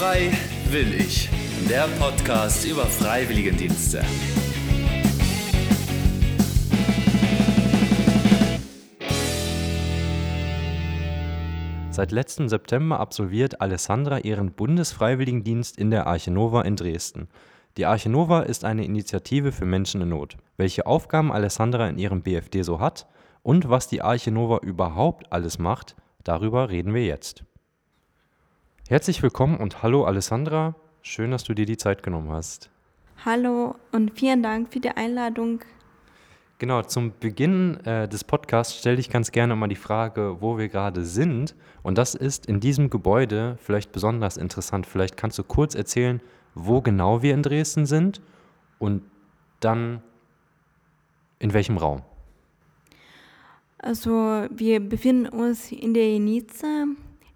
Frei will ich. Der Podcast über Freiwilligendienste. Seit letztem September absolviert Alessandra ihren Bundesfreiwilligendienst in der Arche Nova in Dresden. Die Arche Nova ist eine Initiative für Menschen in Not. Welche Aufgaben Alessandra in ihrem BFD so hat und was die Arche Nova überhaupt alles macht, darüber reden wir jetzt. Herzlich willkommen und hallo Alessandra, schön, dass du dir die Zeit genommen hast. Hallo und vielen Dank für die Einladung. Genau, zum Beginn äh, des Podcasts stelle ich ganz gerne mal die Frage, wo wir gerade sind. Und das ist in diesem Gebäude vielleicht besonders interessant. Vielleicht kannst du kurz erzählen, wo genau wir in Dresden sind und dann in welchem Raum. Also wir befinden uns in der Jenice.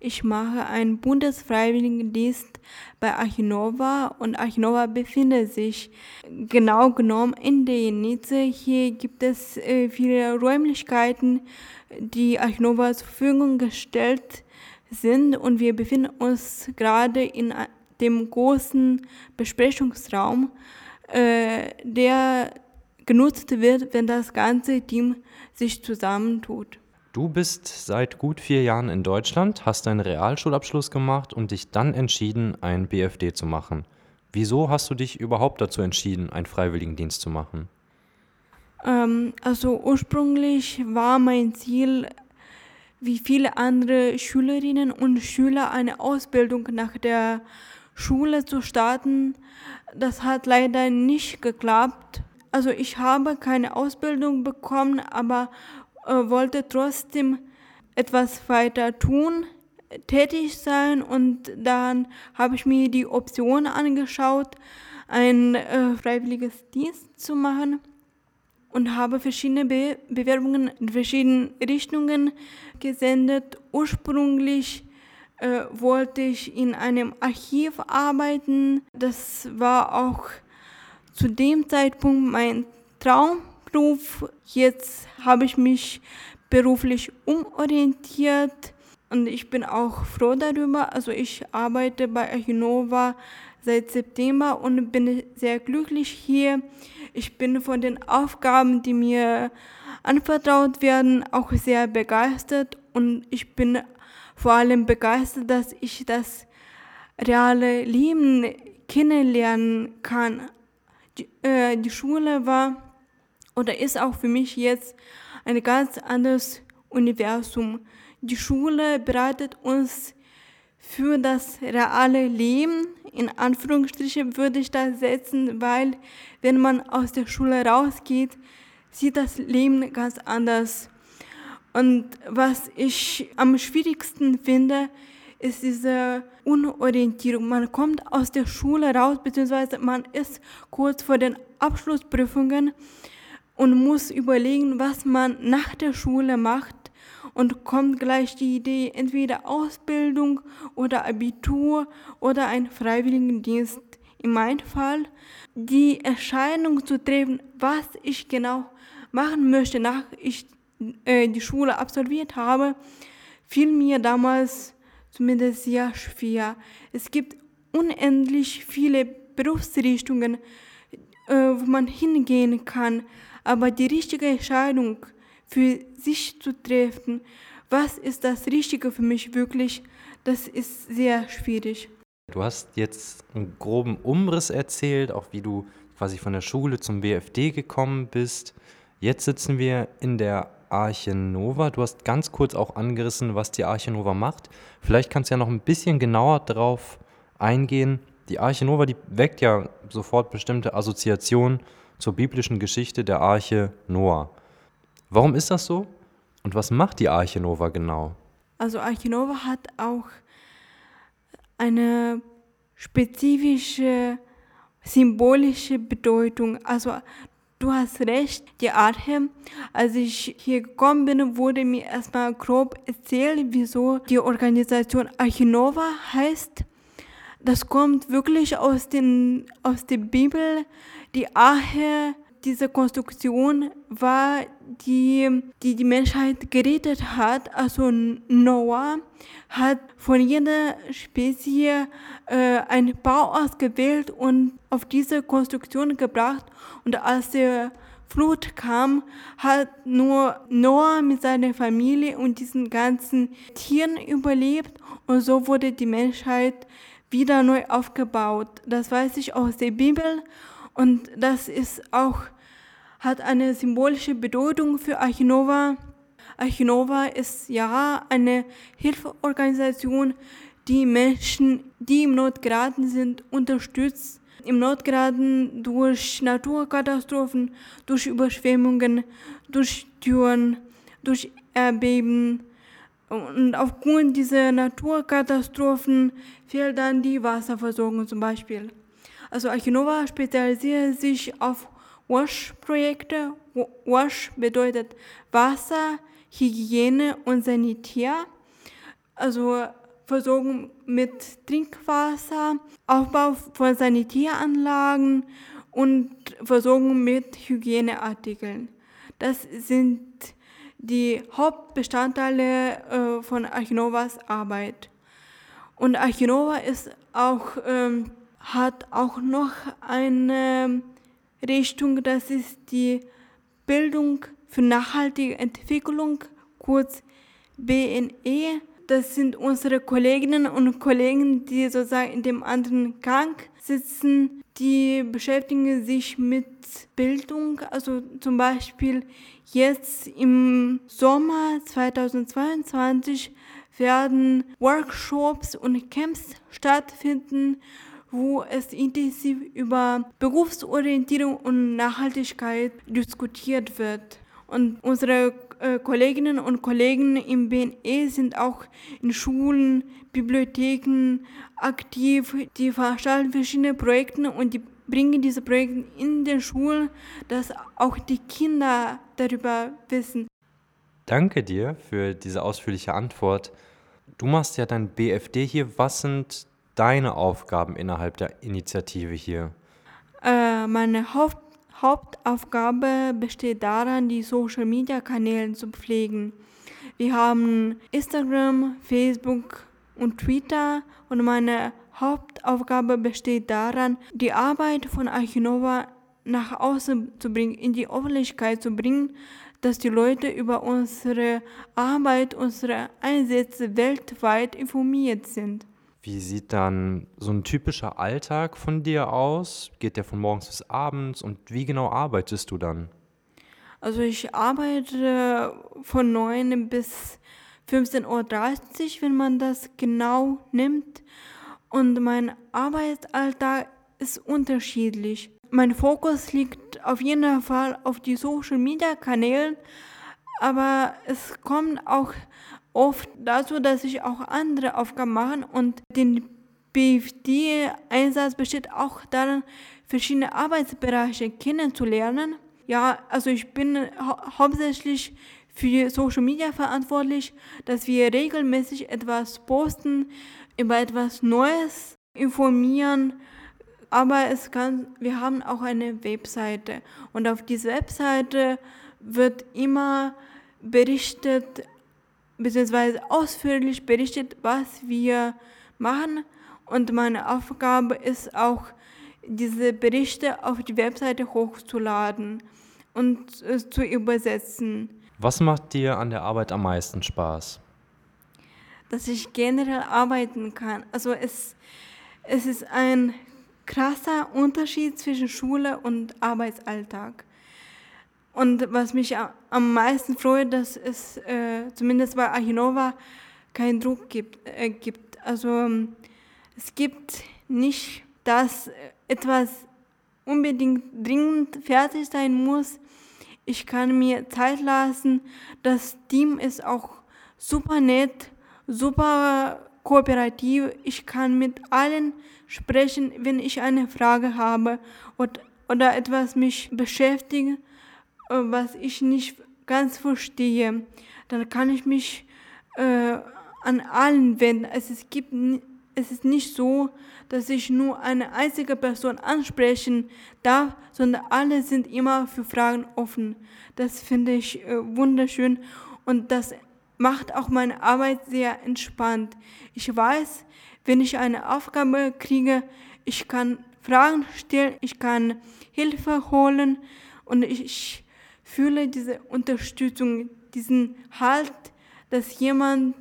Ich mache einen Bundesfreiwilligendienst bei Archinova und Archinova befindet sich genau genommen in der Jenice. Hier gibt es äh, viele Räumlichkeiten, die Archinova zur Verfügung gestellt sind und wir befinden uns gerade in dem großen Besprechungsraum, äh, der genutzt wird, wenn das ganze Team sich zusammentut. Du bist seit gut vier Jahren in Deutschland, hast deinen Realschulabschluss gemacht und dich dann entschieden, ein BFD zu machen. Wieso hast du dich überhaupt dazu entschieden, einen Freiwilligendienst zu machen? Ähm, also ursprünglich war mein Ziel, wie viele andere Schülerinnen und Schüler, eine Ausbildung nach der Schule zu starten. Das hat leider nicht geklappt. Also ich habe keine Ausbildung bekommen, aber wollte trotzdem etwas weiter tun, tätig sein und dann habe ich mir die Option angeschaut, ein äh, freiwilliges Dienst zu machen und habe verschiedene Be Bewerbungen in verschiedenen Richtungen gesendet. Ursprünglich äh, wollte ich in einem Archiv arbeiten. Das war auch zu dem Zeitpunkt mein Traum Beruf. Jetzt habe ich mich beruflich umorientiert und ich bin auch froh darüber. Also ich arbeite bei Achinova seit September und bin sehr glücklich hier. Ich bin von den Aufgaben, die mir anvertraut werden, auch sehr begeistert und ich bin vor allem begeistert, dass ich das reale Leben kennenlernen kann. Die, äh, die Schule war oder ist auch für mich jetzt ein ganz anderes Universum. Die Schule bereitet uns für das reale Leben. In Anführungsstrichen würde ich das setzen, weil wenn man aus der Schule rausgeht, sieht das Leben ganz anders. Und was ich am schwierigsten finde, ist diese Unorientierung. Man kommt aus der Schule raus, beziehungsweise man ist kurz vor den Abschlussprüfungen und muss überlegen, was man nach der Schule macht und kommt gleich die Idee, entweder Ausbildung oder Abitur oder ein Freiwilligendienst. In meinem Fall die Entscheidung zu treffen, was ich genau machen möchte, nach ich äh, die Schule absolviert habe, fiel mir damals zumindest sehr schwer. Es gibt unendlich viele Berufsrichtungen, äh, wo man hingehen kann aber die richtige Entscheidung für sich zu treffen, was ist das Richtige für mich wirklich, das ist sehr schwierig. Du hast jetzt einen groben Umriss erzählt, auch wie du quasi von der Schule zum BFD gekommen bist. Jetzt sitzen wir in der Arche Nova. Du hast ganz kurz auch angerissen, was die Arche Nova macht. Vielleicht kannst du ja noch ein bisschen genauer darauf eingehen. Die Arche Nova, die weckt ja sofort bestimmte Assoziationen zur biblischen Geschichte der Arche Noah. Warum ist das so? Und was macht die Arche Noah genau? Also Arche Noah hat auch eine spezifische symbolische Bedeutung. Also du hast recht, die Arche, als ich hier gekommen bin, wurde mir erstmal grob erzählt, wieso die Organisation Archinova heißt. Das kommt wirklich aus, den, aus der Bibel. Die Arche, diese Konstruktion war, die, die die Menschheit gerettet hat. Also Noah hat von jeder Spezie äh, einen Bau ausgewählt und auf diese Konstruktion gebracht. Und als der Flut kam, hat nur Noah mit seiner Familie und diesen ganzen Tieren überlebt und so wurde die Menschheit wieder neu aufgebaut. Das weiß ich aus der Bibel und das ist auch hat eine symbolische Bedeutung für Archinova. Archinova ist ja eine Hilfeorganisation, die Menschen, die im Not sind, unterstützt. Im Not durch Naturkatastrophen, durch Überschwemmungen, durch Türen, durch Erdbeben. Und aufgrund dieser Naturkatastrophen fehlt dann die Wasserversorgung zum Beispiel. Also Archinova spezialisiert sich auf WASH-Projekte. WASH bedeutet Wasser, Hygiene und Sanitär. Also Versorgung mit Trinkwasser, Aufbau von Sanitäranlagen und Versorgung mit Hygieneartikeln. Das sind die Hauptbestandteile äh, von Archinovas Arbeit. Und Archinova ist auch, ähm, hat auch noch eine Richtung, das ist die Bildung für nachhaltige Entwicklung, kurz BNE. Das sind unsere Kolleginnen und Kollegen, die sozusagen in dem anderen Gang sitzen, die beschäftigen sich mit Bildung. Also zum Beispiel jetzt im Sommer 2022 werden Workshops und Camps stattfinden, wo es intensiv über Berufsorientierung und Nachhaltigkeit diskutiert wird. Und unsere Kolleginnen und Kollegen im BNE sind auch in Schulen, Bibliotheken aktiv. Die veranstalten verschiedene Projekte und die bringen diese Projekte in den Schulen, dass auch die Kinder darüber wissen. Danke dir für diese ausführliche Antwort. Du machst ja dein BFD hier. Was sind deine Aufgaben innerhalb der Initiative hier? Äh, meine Haupt Hauptaufgabe besteht darin, die Social-Media-Kanäle zu pflegen. Wir haben Instagram, Facebook und Twitter und meine Hauptaufgabe besteht daran, die Arbeit von Archinova nach außen zu bringen, in die Öffentlichkeit zu bringen, dass die Leute über unsere Arbeit, unsere Einsätze weltweit informiert sind. Wie sieht dann so ein typischer Alltag von dir aus? Geht der von morgens bis abends und wie genau arbeitest du dann? Also ich arbeite von 9 bis 15.30 Uhr, wenn man das genau nimmt. Und mein Arbeitsalltag ist unterschiedlich. Mein Fokus liegt auf jeden Fall auf die Social Media Kanälen, aber es kommt auch oft dazu, dass ich auch andere Aufgaben mache und den BFD-Einsatz besteht auch darin, verschiedene Arbeitsbereiche kennenzulernen. Ja, also ich bin hau hauptsächlich für Social Media verantwortlich, dass wir regelmäßig etwas posten, über etwas Neues informieren. Aber es kann, wir haben auch eine Webseite und auf dieser Webseite wird immer berichtet, beziehungsweise ausführlich berichtet, was wir machen. Und meine Aufgabe ist auch, diese Berichte auf die Webseite hochzuladen und äh, zu übersetzen. Was macht dir an der Arbeit am meisten Spaß? Dass ich generell arbeiten kann. Also es, es ist ein krasser Unterschied zwischen Schule und Arbeitsalltag. Und was mich am meisten freut, dass es äh, zumindest bei Achinova keinen Druck gibt. Äh, gibt. Also ähm, es gibt nicht, dass etwas unbedingt dringend fertig sein muss. Ich kann mir Zeit lassen. Das Team ist auch super nett, super kooperativ. Ich kann mit allen sprechen, wenn ich eine Frage habe oder, oder etwas mich beschäftigt was ich nicht ganz verstehe, dann kann ich mich äh, an allen wenden. Also es gibt es ist nicht so, dass ich nur eine einzige Person ansprechen darf, sondern alle sind immer für Fragen offen. Das finde ich äh, wunderschön und das macht auch meine Arbeit sehr entspannt. Ich weiß, wenn ich eine Aufgabe kriege, ich kann Fragen stellen, ich kann Hilfe holen und ich fühle diese Unterstützung, diesen Halt, dass jemand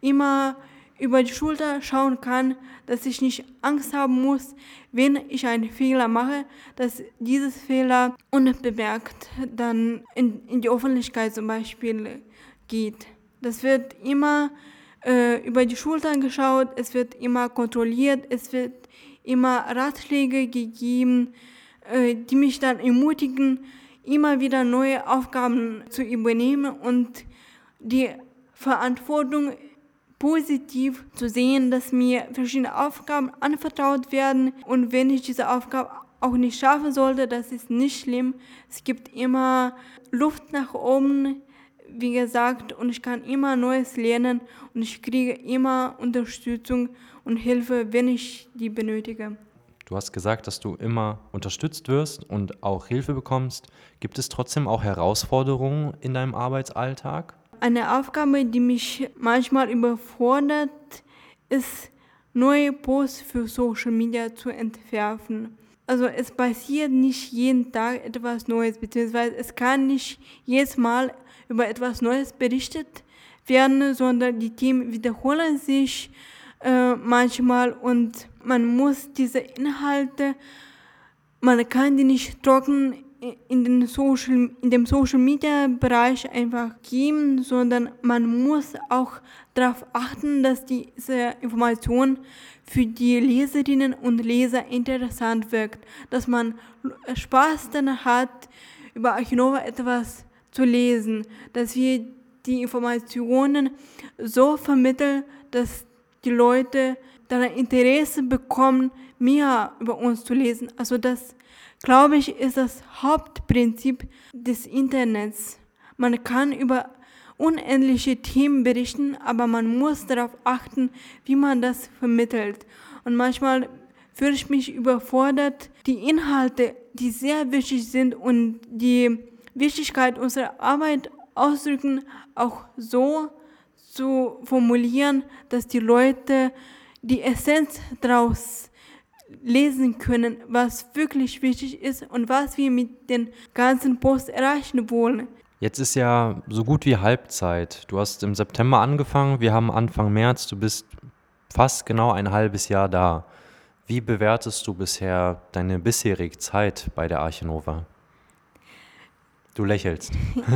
immer über die Schulter schauen kann, dass ich nicht Angst haben muss, wenn ich einen Fehler mache, dass dieses Fehler unbemerkt dann in, in die Öffentlichkeit zum Beispiel geht. Das wird immer äh, über die Schultern geschaut, es wird immer kontrolliert, es wird immer Ratschläge gegeben, äh, die mich dann ermutigen, immer wieder neue Aufgaben zu übernehmen und die Verantwortung positiv zu sehen, dass mir verschiedene Aufgaben anvertraut werden und wenn ich diese Aufgabe auch nicht schaffen sollte, das ist nicht schlimm. Es gibt immer Luft nach oben, wie gesagt, und ich kann immer Neues lernen und ich kriege immer Unterstützung und Hilfe, wenn ich die benötige. Du hast gesagt, dass du immer unterstützt wirst und auch Hilfe bekommst. Gibt es trotzdem auch Herausforderungen in deinem Arbeitsalltag? Eine Aufgabe, die mich manchmal überfordert, ist, neue Posts für Social Media zu entwerfen. Also es passiert nicht jeden Tag etwas Neues, beziehungsweise es kann nicht jedes Mal über etwas Neues berichtet werden, sondern die Themen wiederholen sich äh, manchmal und man muss diese Inhalte, man kann die nicht trocken in, den Social, in dem Social Media Bereich einfach geben, sondern man muss auch darauf achten, dass diese Information für die Leserinnen und Leser interessant wirkt, dass man Spaß dann hat, über Archinova etwas zu lesen, dass wir die Informationen so vermitteln, dass die Leute dann Interesse bekommen, mehr über uns zu lesen. Also das, glaube ich, ist das Hauptprinzip des Internets. Man kann über unendliche Themen berichten, aber man muss darauf achten, wie man das vermittelt. Und manchmal fühle ich mich überfordert, die Inhalte, die sehr wichtig sind und die Wichtigkeit unserer Arbeit ausdrücken, auch so zu formulieren, dass die Leute die Essenz daraus lesen können, was wirklich wichtig ist und was wir mit den ganzen Posts erreichen wollen. Jetzt ist ja so gut wie Halbzeit. Du hast im September angefangen, wir haben Anfang März, du bist fast genau ein halbes Jahr da. Wie bewertest du bisher deine bisherige Zeit bei der Archinova? Du lächelst.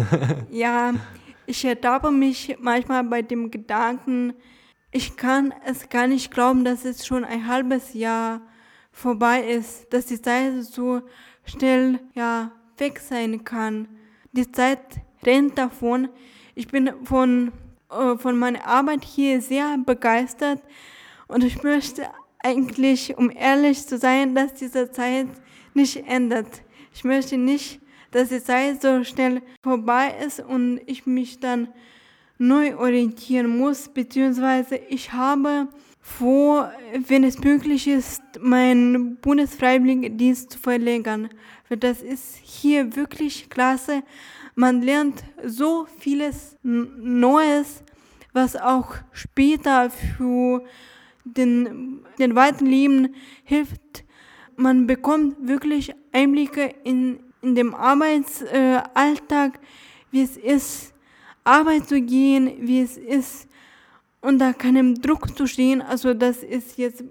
ja, ich ertappe mich manchmal bei dem Gedanken, ich kann es gar nicht glauben, dass es schon ein halbes Jahr vorbei ist, dass die Zeit so schnell ja, weg sein kann. Die Zeit rennt davon. Ich bin von, äh, von meiner Arbeit hier sehr begeistert und ich möchte eigentlich, um ehrlich zu sein, dass diese Zeit nicht ändert. Ich möchte nicht dass die Zeit so schnell vorbei ist und ich mich dann neu orientieren muss, beziehungsweise ich habe vor, wenn es möglich ist, meinen Bundesfreiwilligendienst zu verlängern. Das ist hier wirklich klasse. Man lernt so vieles Neues, was auch später für den, den weiteren Leben hilft. Man bekommt wirklich Einblicke in in dem Arbeitsalltag, wie es ist, Arbeit zu gehen, wie es ist, unter keinem Druck zu stehen. Also das ist jetzt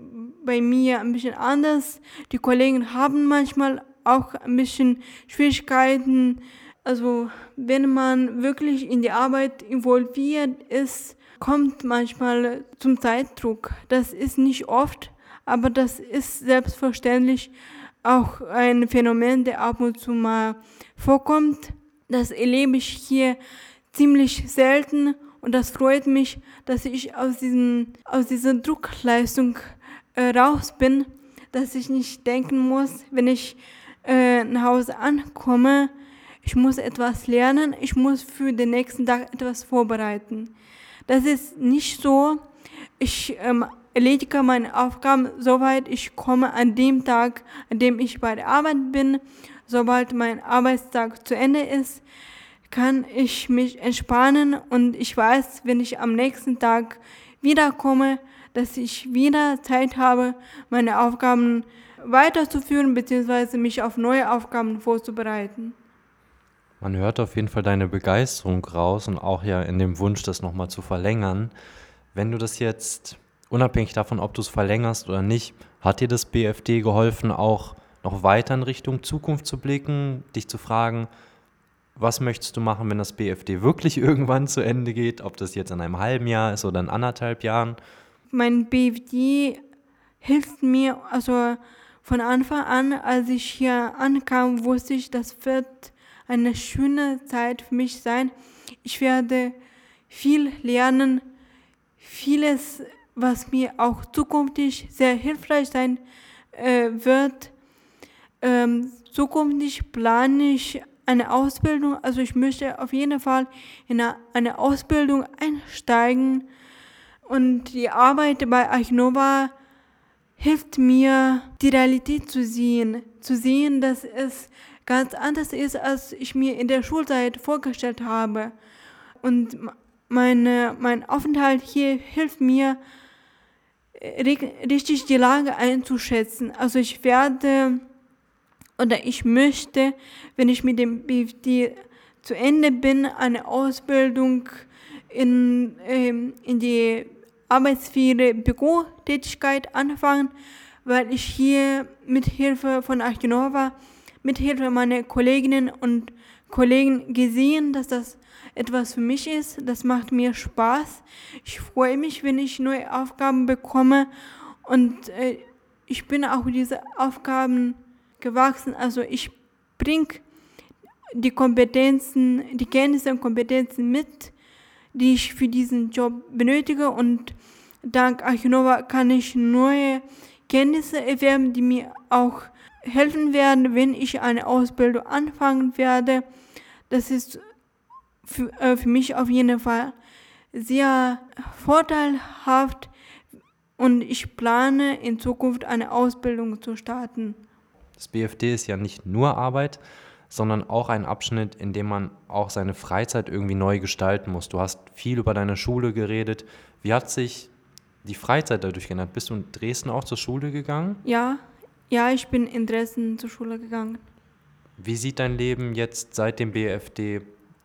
bei mir ein bisschen anders. Die Kollegen haben manchmal auch ein bisschen Schwierigkeiten. Also wenn man wirklich in die Arbeit involviert ist, kommt manchmal zum Zeitdruck. Das ist nicht oft, aber das ist selbstverständlich auch ein Phänomen, der ab und zu mal vorkommt. Das erlebe ich hier ziemlich selten und das freut mich, dass ich aus, diesen, aus dieser Druckleistung äh, raus bin, dass ich nicht denken muss, wenn ich äh, nach Hause ankomme, ich muss etwas lernen, ich muss für den nächsten Tag etwas vorbereiten. Das ist nicht so. Ich ähm, erledige meine Aufgaben, soweit ich komme an dem Tag, an dem ich bei der Arbeit bin. Sobald mein Arbeitstag zu Ende ist, kann ich mich entspannen und ich weiß, wenn ich am nächsten Tag wiederkomme, dass ich wieder Zeit habe, meine Aufgaben weiterzuführen bzw. mich auf neue Aufgaben vorzubereiten. Man hört auf jeden Fall deine Begeisterung raus und auch ja in dem Wunsch, das nochmal zu verlängern. Wenn du das jetzt, unabhängig davon, ob du es verlängerst oder nicht, hat dir das BFD geholfen, auch noch weiter in Richtung Zukunft zu blicken, dich zu fragen, was möchtest du machen, wenn das BFD wirklich irgendwann zu Ende geht, ob das jetzt in einem halben Jahr ist oder in anderthalb Jahren? Mein BFD hilft mir, also von Anfang an, als ich hier ankam, wusste ich, das wird eine schöne Zeit für mich sein. Ich werde viel lernen, vieles, was mir auch zukünftig sehr hilfreich sein äh, wird. Ähm, zukünftig plane ich eine Ausbildung, also ich möchte auf jeden Fall in eine, Ausbildung einsteigen und die Arbeit bei Archinova hilft mir, die Realität zu sehen, zu sehen, dass es ganz anders ist, als ich mir in der Schulzeit vorgestellt habe. Und meine, mein Aufenthalt hier hilft mir, richtig die Lage einzuschätzen. Also ich werde oder ich möchte, wenn ich mit dem BFD zu Ende bin, eine Ausbildung in, ähm, in die Arbeitssphäre Bürotätigkeit anfangen, weil ich hier mit Hilfe von Archinova mithilfe meiner Kolleginnen und Kollegen gesehen, dass das etwas für mich ist. Das macht mir Spaß. Ich freue mich, wenn ich neue Aufgaben bekomme und äh, ich bin auch diese Aufgaben gewachsen. Also ich bringe die Kompetenzen, die Kenntnisse und Kompetenzen mit, die ich für diesen Job benötige und dank Archinova kann ich neue Kenntnisse erwerben, die mir auch helfen werden, wenn ich eine Ausbildung anfangen werde. Das ist für, äh, für mich auf jeden Fall sehr vorteilhaft und ich plane in Zukunft eine Ausbildung zu starten. Das BFD ist ja nicht nur Arbeit, sondern auch ein Abschnitt, in dem man auch seine Freizeit irgendwie neu gestalten muss. Du hast viel über deine Schule geredet. Wie hat sich die Freizeit dadurch geändert? Bist du in Dresden auch zur Schule gegangen? Ja, ja, ich bin in Dresden zur Schule gegangen. Wie sieht dein Leben jetzt seit dem BFD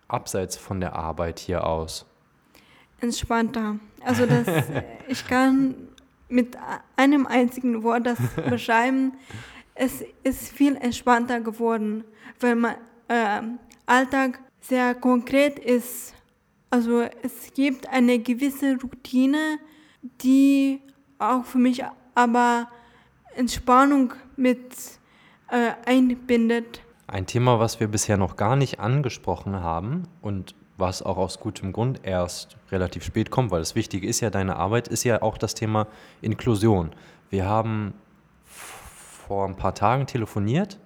abseits von der Arbeit hier aus? Entspannter. Also das, ich kann mit einem einzigen Wort das beschreiben. Es ist viel entspannter geworden, weil mein äh, Alltag sehr konkret ist. Also es gibt eine gewisse Routine, die auch für mich aber Entspannung mit äh, einbindet. Ein Thema, was wir bisher noch gar nicht angesprochen haben und was auch aus gutem Grund erst relativ spät kommt, weil das Wichtige ist ja deine Arbeit, ist ja auch das Thema Inklusion. Wir haben vor ein paar Tagen telefoniert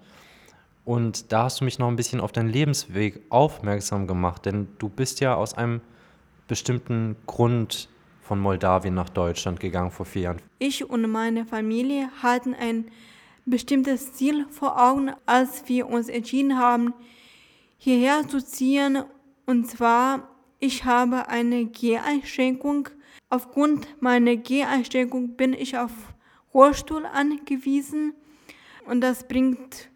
und da hast du mich noch ein bisschen auf deinen Lebensweg aufmerksam gemacht, denn du bist ja aus einem bestimmten Grund von Moldawien nach Deutschland gegangen vor vier Jahren. Ich und meine Familie hatten ein bestimmtes Ziel vor Augen, als wir uns entschieden haben, hierher zu ziehen. Und zwar, ich habe eine Geheinschränkung. Aufgrund meiner Geheinschränkung bin ich auf Rollstuhl angewiesen und das bringt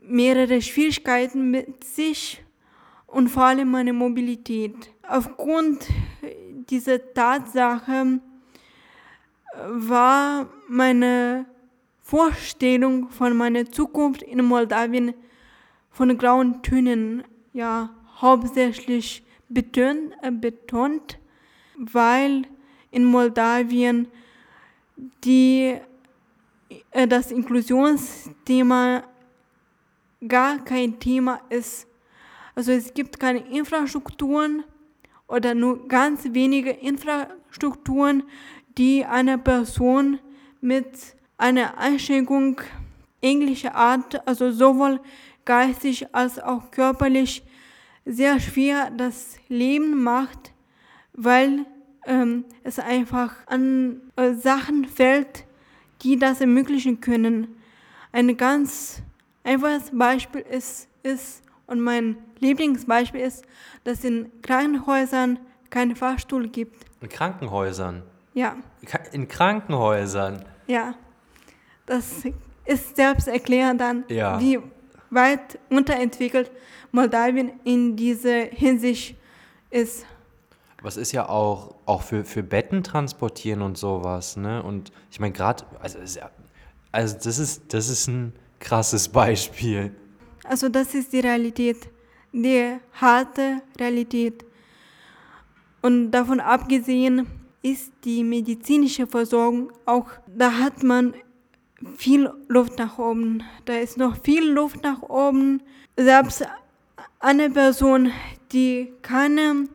mehrere Schwierigkeiten mit sich und vor allem meine Mobilität. Aufgrund diese Tatsache war meine Vorstellung von meiner Zukunft in Moldawien von grauen Tönen ja hauptsächlich betont, äh, betont weil in Moldawien die, das Inklusionsthema gar kein Thema ist. Also es gibt keine Infrastrukturen, oder nur ganz wenige Infrastrukturen, die eine Person mit einer Einschränkung ähnlicher Art, also sowohl geistig als auch körperlich, sehr schwer das Leben macht, weil ähm, es einfach an äh, Sachen fällt, die das ermöglichen können. Ein ganz einfaches Beispiel ist, ist und mein Lieblingsbeispiel ist, dass in Krankenhäusern keinen Fahrstuhl gibt. In Krankenhäusern? Ja. In Krankenhäusern? Ja. Das ist selbst erklärend dann, ja. wie weit unterentwickelt Moldawien in dieser Hinsicht ist. Was ist ja auch, auch für, für Betten transportieren und sowas, ne? Und ich meine, gerade, also, also das, ist, das ist ein krasses Beispiel. Also das ist die Realität, die harte Realität. Und davon abgesehen ist die medizinische Versorgung auch, da hat man viel Luft nach oben. Da ist noch viel Luft nach oben. Selbst eine Person, die keine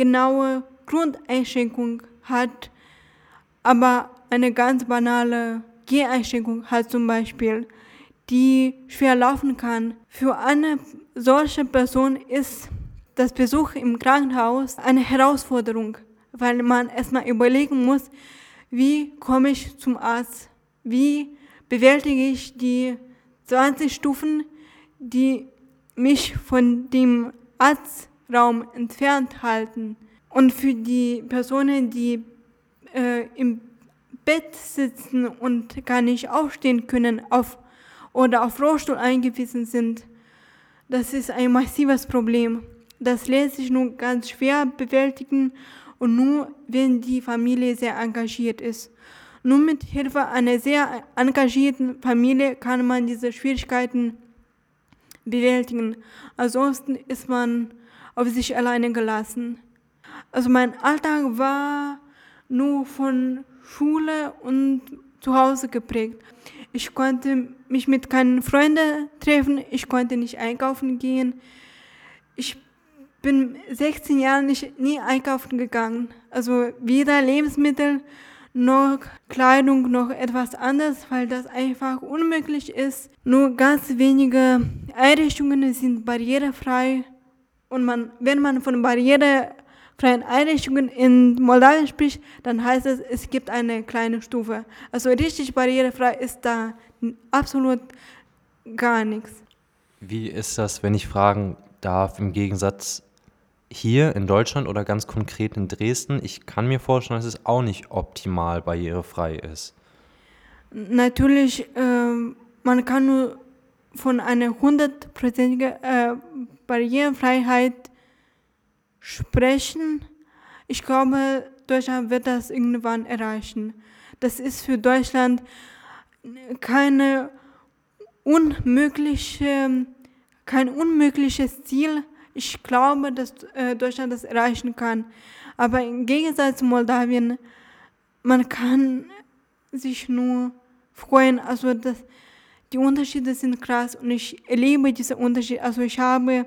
genaue Grundeinschränkung hat, aber eine ganz banale Geheinschränkung hat zum Beispiel, die schwer laufen kann. Für eine solche Person ist das Besuch im Krankenhaus eine Herausforderung, weil man erstmal überlegen muss, wie komme ich zum Arzt, wie bewältige ich die 20 Stufen, die mich von dem Arztraum entfernt halten. Und für die Personen, die äh, im Bett sitzen und gar nicht aufstehen können auf, oder auf Rollstuhl eingewiesen sind, das ist ein massives Problem. Das lässt sich nur ganz schwer bewältigen und nur, wenn die Familie sehr engagiert ist. Nur mit Hilfe einer sehr engagierten Familie kann man diese Schwierigkeiten bewältigen. Ansonsten ist man auf sich alleine gelassen. Also mein Alltag war nur von Schule und zu Hause geprägt. Ich konnte mich mit keinen Freunden treffen, ich konnte nicht einkaufen gehen. Ich bin 16 Jahre nicht nie einkaufen gegangen. Also weder Lebensmittel noch Kleidung noch etwas anderes, weil das einfach unmöglich ist. Nur ganz wenige Einrichtungen sind barrierefrei und man, wenn man von barrierefreien Einrichtungen in Moldawien spricht, dann heißt es, es gibt eine kleine Stufe. Also richtig barrierefrei ist da absolut gar nichts. Wie ist das, wenn ich fragen darf, im Gegensatz hier in Deutschland oder ganz konkret in Dresden, ich kann mir vorstellen, dass es auch nicht optimal barrierefrei ist. Natürlich, äh, man kann nur von einer hundertprozentigen äh, Barrierefreiheit sprechen. Ich glaube, Deutschland wird das irgendwann erreichen. Das ist für Deutschland keine unmögliche, kein unmögliches Ziel, ich glaube, dass äh, Deutschland das erreichen kann. Aber im Gegensatz zu Moldawien, man kann sich nur freuen. Also das, die Unterschiede sind krass und ich erlebe diese Unterschiede. Also ich habe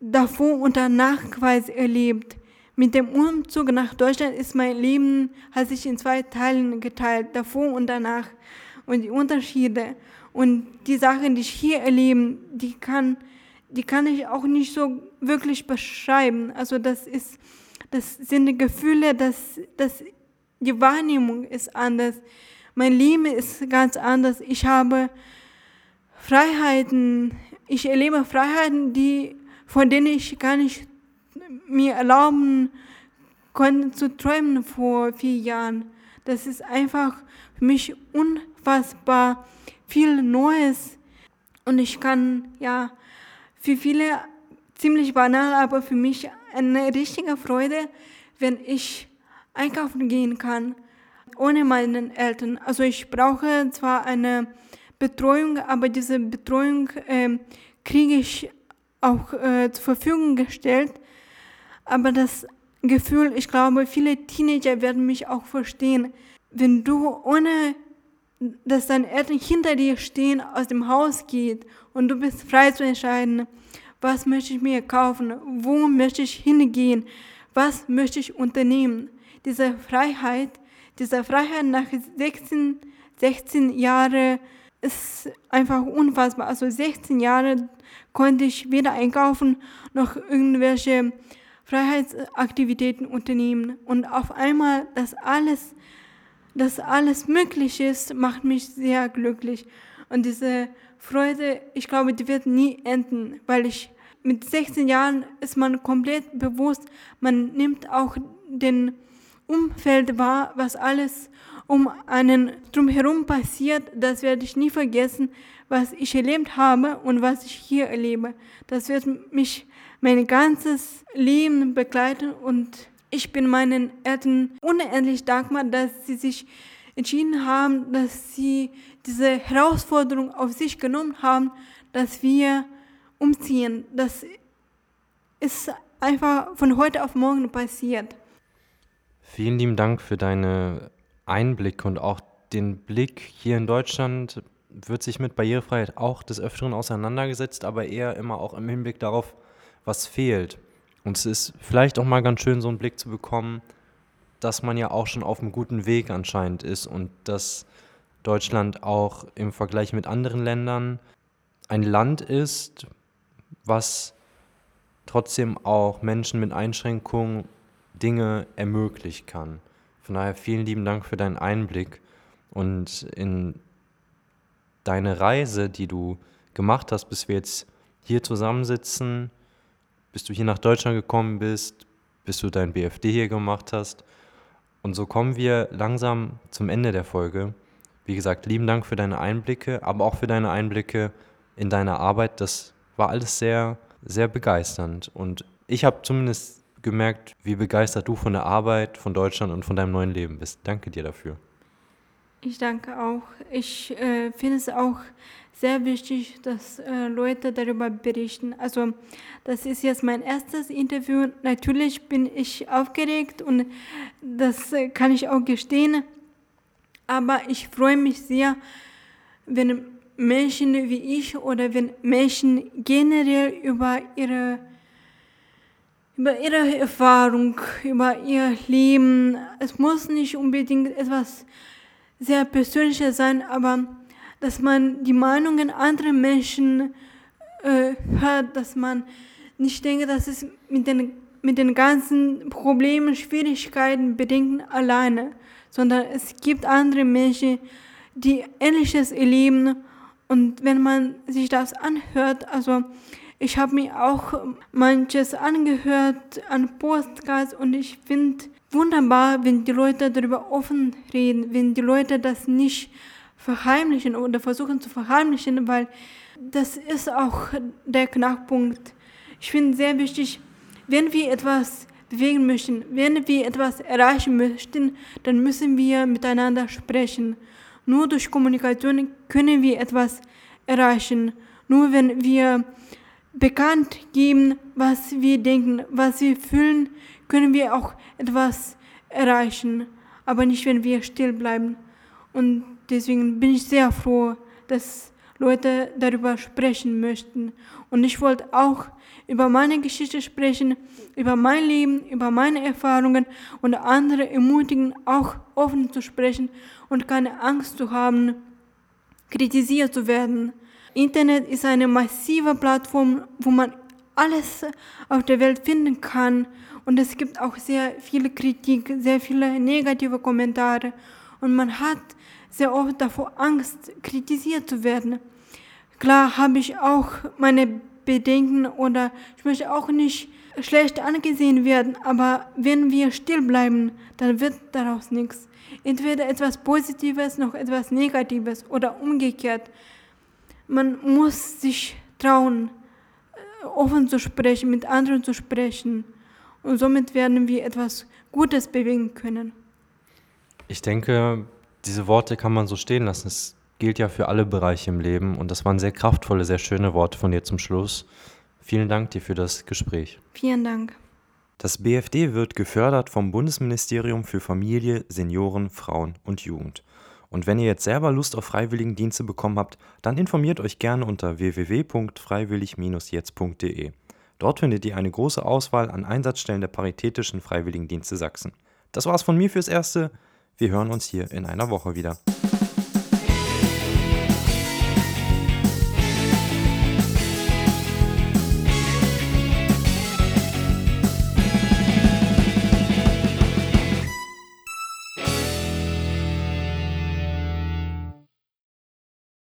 davor und danach quasi erlebt. Mit dem Umzug nach Deutschland ist mein Leben hat sich in zwei Teilen geteilt, davor und danach. Und die Unterschiede und die Sachen, die ich hier erlebe, die kann die kann ich auch nicht so wirklich beschreiben. Also das ist, das sind die Gefühle, das, das, die Wahrnehmung ist anders. Mein Leben ist ganz anders. Ich habe Freiheiten, ich erlebe Freiheiten, die, von denen ich gar nicht mir erlauben konnte zu träumen vor vier Jahren. Das ist einfach für mich unfassbar viel Neues. Und ich kann, ja, für viele ziemlich banal, aber für mich eine richtige Freude, wenn ich einkaufen gehen kann ohne meinen Eltern. Also ich brauche zwar eine Betreuung, aber diese Betreuung äh, kriege ich auch äh, zur Verfügung gestellt. Aber das Gefühl, ich glaube, viele Teenager werden mich auch verstehen, wenn du ohne dass deine Eltern hinter dir stehen, aus dem Haus geht und du bist frei zu entscheiden, was möchte ich mir kaufen, wo möchte ich hingehen, was möchte ich unternehmen. Diese Freiheit, diese Freiheit nach 16, 16 Jahren ist einfach unfassbar. Also 16 Jahre konnte ich weder einkaufen noch irgendwelche Freiheitsaktivitäten unternehmen. Und auf einmal, dass alles, dass alles möglich ist, macht mich sehr glücklich. Und diese Freude, ich glaube, die wird nie enden, weil ich mit 16 Jahren ist man komplett bewusst, man nimmt auch den Umfeld wahr, was alles um einen drumherum passiert, das werde ich nie vergessen, was ich erlebt habe und was ich hier erlebe. Das wird mich mein ganzes Leben begleiten und ich bin meinen Eltern unendlich dankbar, dass sie sich entschieden haben, dass sie diese Herausforderung auf sich genommen haben, dass wir umziehen. Das ist einfach von heute auf morgen passiert. Vielen lieben Dank für deine Einblicke und auch den Blick hier in Deutschland wird sich mit Barrierefreiheit auch des Öfteren auseinandergesetzt, aber eher immer auch im Hinblick darauf, was fehlt. Und es ist vielleicht auch mal ganz schön, so einen Blick zu bekommen, dass man ja auch schon auf einem guten Weg anscheinend ist und dass Deutschland auch im Vergleich mit anderen Ländern ein Land ist, was trotzdem auch Menschen mit Einschränkungen Dinge ermöglichen kann. Von daher vielen lieben Dank für deinen Einblick und in deine Reise, die du gemacht hast, bis wir jetzt hier zusammensitzen, bis du hier nach Deutschland gekommen bist, bis du dein BFD hier gemacht hast. Und so kommen wir langsam zum Ende der Folge. Wie gesagt, lieben Dank für deine Einblicke, aber auch für deine Einblicke in deine Arbeit. Das war alles sehr, sehr begeisternd. Und ich habe zumindest gemerkt, wie begeistert du von der Arbeit, von Deutschland und von deinem neuen Leben bist. Danke dir dafür. Ich danke auch. Ich äh, finde es auch sehr wichtig, dass äh, Leute darüber berichten. Also das ist jetzt mein erstes Interview. Natürlich bin ich aufgeregt und das äh, kann ich auch gestehen. Aber ich freue mich sehr, wenn Menschen wie ich oder wenn Menschen generell über ihre über ihre Erfahrung, über ihr Leben. Es muss nicht unbedingt etwas sehr Persönliches sein, aber dass man die Meinungen anderer Menschen äh, hört, dass man nicht denkt, dass es mit den, mit den ganzen Problemen, Schwierigkeiten, Bedenken alleine, sondern es gibt andere Menschen, die Ähnliches erleben und wenn man sich das anhört, also ich habe mir auch manches angehört an Postcards und ich finde wunderbar, wenn die Leute darüber offen reden, wenn die Leute das nicht verheimlichen oder versuchen zu verheimlichen, weil das ist auch der Knackpunkt. Ich finde sehr wichtig, wenn wir etwas bewegen möchten, wenn wir etwas erreichen möchten, dann müssen wir miteinander sprechen. Nur durch Kommunikation können wir etwas erreichen. Nur wenn wir bekannt geben, was wir denken, was wir fühlen, können wir auch etwas erreichen, aber nicht, wenn wir still bleiben. Und deswegen bin ich sehr froh, dass Leute darüber sprechen möchten. Und ich wollte auch über meine Geschichte sprechen, über mein Leben, über meine Erfahrungen und andere ermutigen, auch offen zu sprechen und keine Angst zu haben, kritisiert zu werden. Internet ist eine massive Plattform, wo man alles auf der Welt finden kann. Und es gibt auch sehr viele Kritik, sehr viele negative Kommentare. Und man hat sehr oft davor Angst, kritisiert zu werden. Klar habe ich auch meine Bedenken oder ich möchte auch nicht schlecht angesehen werden, aber wenn wir still bleiben, dann wird daraus nichts. Entweder etwas Positives noch etwas Negatives oder umgekehrt man muss sich trauen, äh, offen zu sprechen, mit anderen zu sprechen. Und somit werden wir etwas Gutes bewegen können. Ich denke, diese Worte kann man so stehen lassen. Es gilt ja für alle Bereiche im Leben und das waren sehr kraftvolle, sehr schöne Worte von dir zum Schluss. Vielen Dank dir für das Gespräch. Vielen Dank. Das BFD wird gefördert vom Bundesministerium für Familie, Senioren, Frauen und Jugend. Und wenn ihr jetzt selber Lust auf Freiwilligendienste bekommen habt, dann informiert euch gerne unter www.freiwillig-jetzt.de. Dort findet ihr eine große Auswahl an Einsatzstellen der Paritätischen Freiwilligendienste Sachsen. Das war's von mir fürs Erste. Wir hören uns hier in einer Woche wieder.